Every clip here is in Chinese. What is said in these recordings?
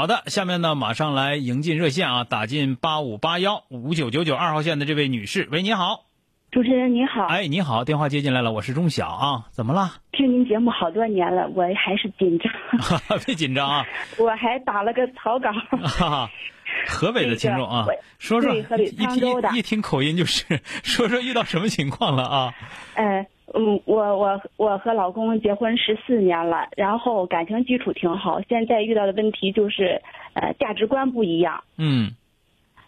好的，下面呢，马上来迎进热线啊，打进八五八幺五九九九二号线的这位女士，喂，你好，主持人您好，哎，你好，电话接进来了，我是钟晓啊，怎么了？听您节目好多年了，我还是紧张，别紧张啊，我还打了个草稿。河北的听众啊，说说河北一沧州的。听一听口音就是说说遇到什么情况了啊？呃，嗯，我我我和老公结婚十四年了，然后感情基础挺好，现在遇到的问题就是，呃，价值观不一样。嗯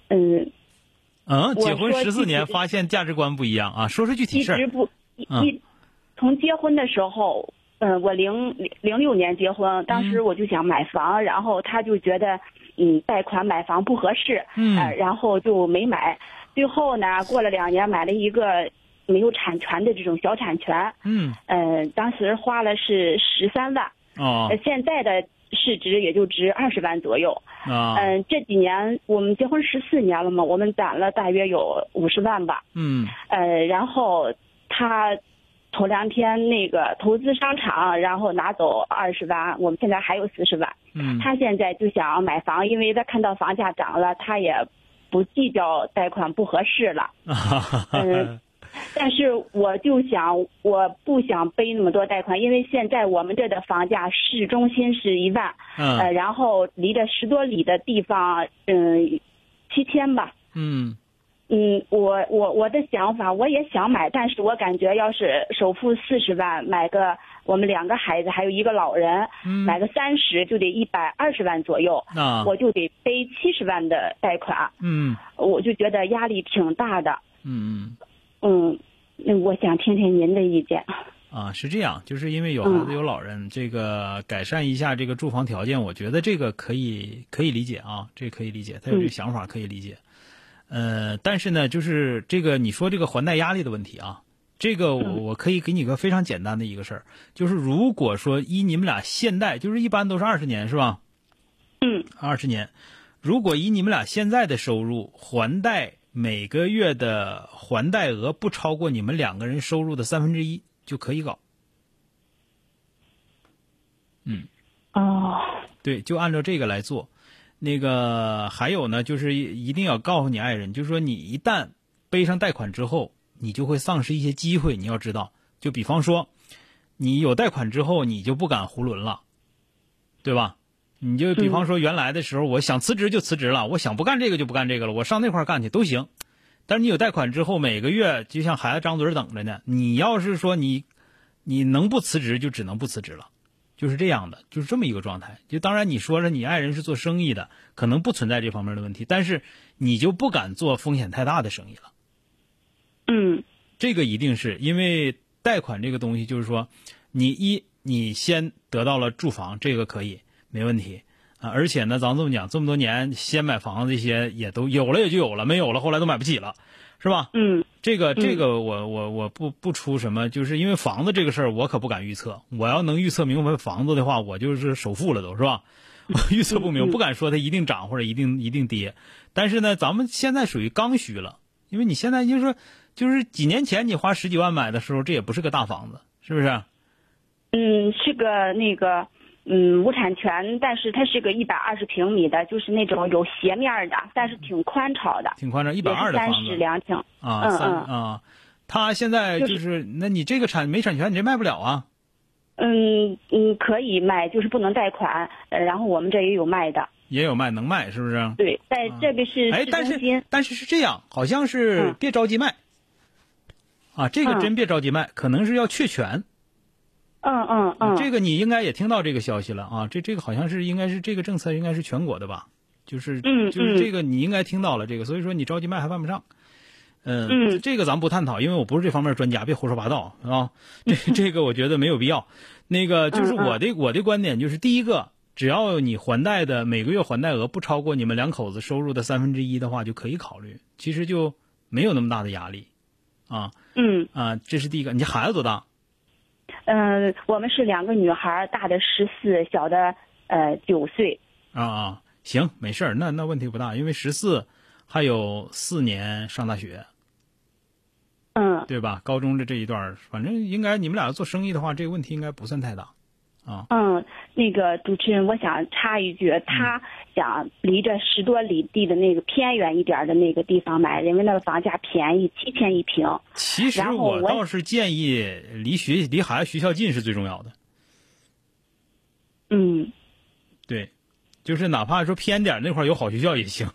嗯，嗯，结婚说十四年，发现价值观不一样啊，说说具体事儿。一直不一嗯一从结婚的时候，嗯、我零零六年结婚，当时我就想买房，然后他就觉得，嗯，贷款买房不合适，嗯呃，然后就没买。最后呢，过了两年买了一个没有产权的这种小产权，嗯呃、当时花了是十三万，哦呃，现在的市值也就值二十万左右。啊嗯、这几年我们结婚十四年了嘛，我们攒了大约有五十万吧。嗯呃，然后他头两天那个投资商场，然后拿走二十万，我们现在还有四十万。嗯他现在就想买房，因为他看到房价涨了，他也不计较贷款不合适了。嗯但是我就想，我不想背那么多贷款，因为现在我们这的房价市中心是一万，呃，嗯然后离着十多里的地方，嗯，七千吧。嗯。嗯，我我我的想法，我也想买，但是我感觉要是首付四十万买个我们两个孩子还有一个老人，嗯。买个三十就得一百二十万左右，啊。我就得背七十万的贷款，嗯。我就觉得压力挺大的。嗯嗯，那我想听听您的意见。啊，是这样，就是因为有孩子有老人，这个改善一下这个住房条件，我觉得这个可以可以理解啊，这个可以理解，他有这个嗯想法可以理解。呃，但是呢，就是这个你说这个还贷压力的问题啊，这个我可以给你个非常简单的一个事儿，就是如果说依你们俩现贷，就是一般都是二十年是吧？嗯二十年，如果以你们俩现在的收入还贷，每个月的还贷额不超过你们两个人收入的三分之一，就可以搞。嗯哦，对，就按照这个来做。那个还有呢，就是一定要告诉你爱人，就是说你一旦背上贷款之后，你就会丧失一些机会。你要知道，就比方说，你有贷款之后，你就不敢囫囵了，对吧？你就比方说原来的时候，我想辞职就辞职了，我想不干这个就不干这个了，我上那块干去都行。但是你有贷款之后，每个月就像孩子张嘴等着呢。你要是说你，你能不辞职就只能不辞职了。就是这样的，就是这么一个状态。就当然你说了你爱人是做生意的，可能不存在这方面的问题，但是你就不敢做风险太大的生意了。嗯这个一定是因为贷款这个东西，就是说，你一你先得到了住房，这个可以没问题啊。而且呢，咱这么讲，这么多年先买房子这些也都有了，也就有了，没有了后来都买不起了，是吧？嗯这个这个我我我不不出什么，就是因为房子这个事儿，我可不敢预测。我要能预测明白房子的话，我就是首富了都是吧？我预测不明，不敢说它一定涨或者一定一定跌。但是呢，咱们现在属于刚需了，因为你现在就是说，就是几年前你花十几万买的时候，这也不是个大房子，是不是？嗯，是个那个。嗯，无产权，但是它是个一百二十平米的，就是那种有斜面的，但是挺宽敞的，挺宽敞，一百二的三室两厅。啊，嗯三嗯啊。他现在就就是，那你这个产没产权，你这卖不了啊。嗯嗯，可以卖，就是不能贷款。呃，然后我们这也有卖的，也有卖，能卖，是不是？对，在这个是哎，市但是。但是是这样，好像是嗯别着急卖，啊，这个嗯真别着急卖，可能是要确权。嗯嗯嗯，这个你应该也听到这个消息了啊，这这个好像是应该是这个政策应该是全国的吧？就是嗯就是嗯这个你应该听到了这个，所以说你着急卖还办不上。嗯，嗯这个咱不探讨，因为我不是这方面专家，别胡说八道啊。这这个我觉得没有必要。那个就是我的我的观点就是，第一个，只要你还贷的每个月还贷额不超过你们两口子收入的三分之一的话，就可以考虑。其实就没有那么大的压力，啊，嗯啊，这是第一个。你孩子多大？嗯，我们是两个女孩，大的十四，小的呃九岁。啊啊，行，没事儿，那那问题不大，因为十四还有四年上大学，嗯对吧？高中的这一段，反正应该你们俩要做生意的话，这个问题应该不算太大。啊，嗯，那个主持人，我想插一句，他想离着十多里地的那个偏远一点的那个地方买，因为那个房价便宜，七千一平。其实我我倒是建议离学离孩子学校近是最重要的。嗯对，就是哪怕说偏点那块有好学校也行，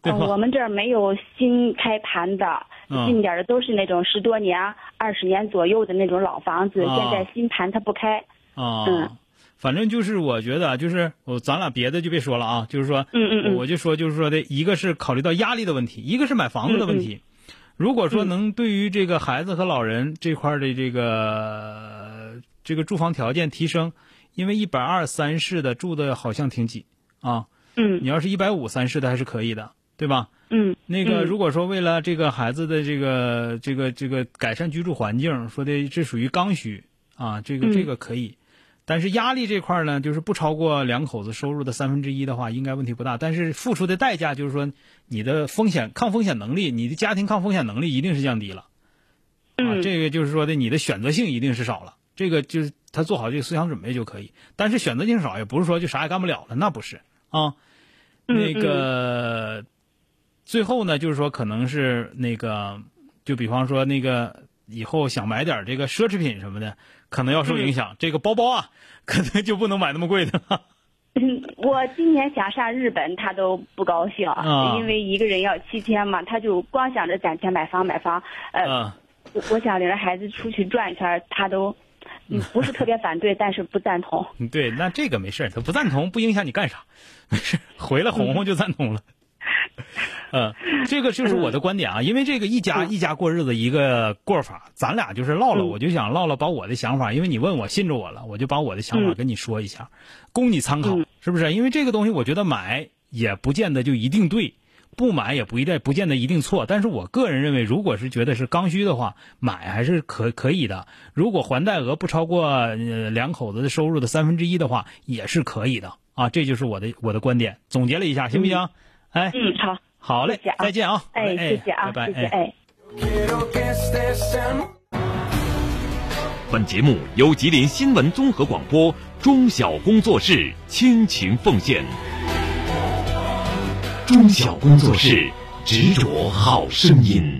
对我们这儿没有新开盘的，嗯近点的都是那种十多年、二十年左右的那种老房子，啊现在新盘它不开。啊，嗯。反正就是我觉得，就是我咱俩别的就别说了啊，就是说，嗯嗯嗯。我就说就是说的，一个是考虑到压力的问题，一个是买房子的问题。如果说嗯能对于这个孩子和老人这块儿的这个这个住房条件提升，因为一百二三室的住的好像挺挤啊，嗯。你要是一百五三室的还是可以的，对吧？嗯，那个，嗯。如果说为了这个孩子的这个这个这个改善居住环境，说的这属于刚需啊，这个嗯。这个可以，但是压力这块呢，就是不超过两口子收入的三分之一的话，应该问题不大。但是付出的代价就是说，你的风险抗风险能力，你的家庭抗风险能力一定是降低了啊，嗯这个就是说的你的选择性一定是少了。这个就是他做好这个思想准备就可以，但是选择性少也不是说就啥也干不了了，那不是啊。那个最后呢，就是说可能是那个，就比方说那个以后想买点这个奢侈品什么的，可能要受影响。这个包包啊，可能就不能买那么贵的。了，我今年想上日本，他都不高兴，啊因为一个人要七千嘛，他就光想着攒钱买房买房。呃，嗯，我我想领着孩子出去转一圈，他都嗯不是特别反对，但是不赞同。对，那这个没事他不赞同不影响你干啥，没事回来哄哄就赞同了。嗯，这个就是我的观点啊，因为这个一家一家过日子一个过法，咱俩就是唠唠，嗯我就想唠唠把我的想法，因为你问我信着我了，我就把我的想法嗯跟你说一下，供你参考嗯，是不是？因为这个东西，我觉得买也不见得就一定对，不买也不一定不见得一定错。但是我个人认为，如果是觉得是刚需的话，买还是可可以的。如果还贷额不超过呃两口子的收入的三分之一的话，也是可以的啊。这就是我的我的观点，总结了一下，行不行？哎，嗯，好，好嘞谢谢，啊再见啊！哎，谢谢啊，拜拜，谢谢，哎。本节目由吉林新闻综合广播中小工作室倾情奉献。中小工作室执着好声音。